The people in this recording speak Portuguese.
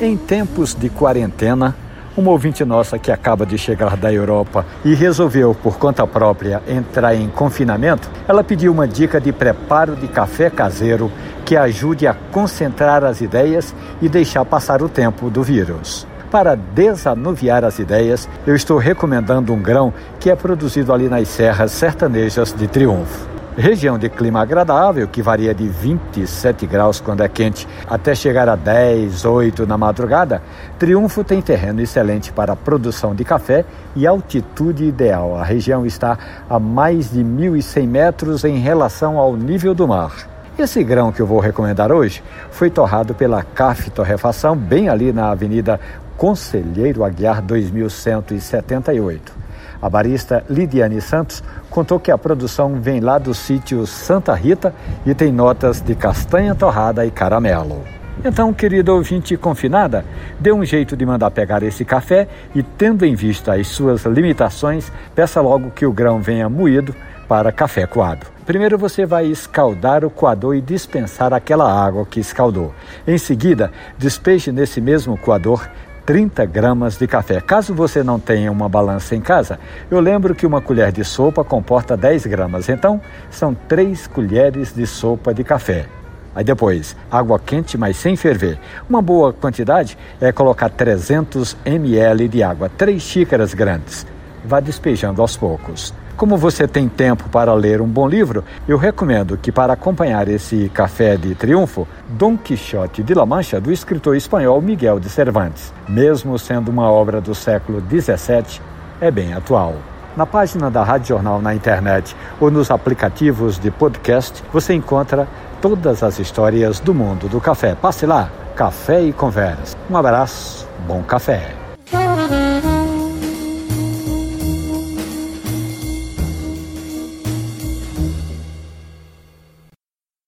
Em tempos de quarentena, uma ouvinte nossa que acaba de chegar da Europa e resolveu, por conta própria, entrar em confinamento, ela pediu uma dica de preparo de café caseiro que ajude a concentrar as ideias e deixar passar o tempo do vírus. Para desanuviar as ideias, eu estou recomendando um grão que é produzido ali nas serras sertanejas de Triunfo. Região de clima agradável, que varia de 27 graus quando é quente até chegar a 10, 8 na madrugada, Triunfo tem terreno excelente para a produção de café e altitude ideal. A região está a mais de 1.100 metros em relação ao nível do mar. Esse grão que eu vou recomendar hoje foi torrado pela CAF Torrefação, bem ali na Avenida Conselheiro Aguiar 2178. A barista Lidiane Santos contou que a produção vem lá do sítio Santa Rita e tem notas de castanha torrada e caramelo. Então, querido ouvinte confinada, dê um jeito de mandar pegar esse café e, tendo em vista as suas limitações, peça logo que o grão venha moído para café coado. Primeiro você vai escaldar o coador e dispensar aquela água que escaldou. Em seguida, despeje nesse mesmo coador 30 gramas de café. Caso você não tenha uma balança em casa, eu lembro que uma colher de sopa comporta 10 gramas, então são 3 colheres de sopa de café. Aí depois, água quente, mas sem ferver. Uma boa quantidade é colocar 300 ml de água, 3 xícaras grandes. Vá despejando aos poucos. Como você tem tempo para ler um bom livro, eu recomendo que, para acompanhar esse café de triunfo, Dom Quixote de La Mancha, do escritor espanhol Miguel de Cervantes. Mesmo sendo uma obra do século XVII, é bem atual. Na página da Rádio Jornal na internet ou nos aplicativos de podcast, você encontra todas as histórias do mundo do café. Passe lá, Café e Conversa. Um abraço, bom café.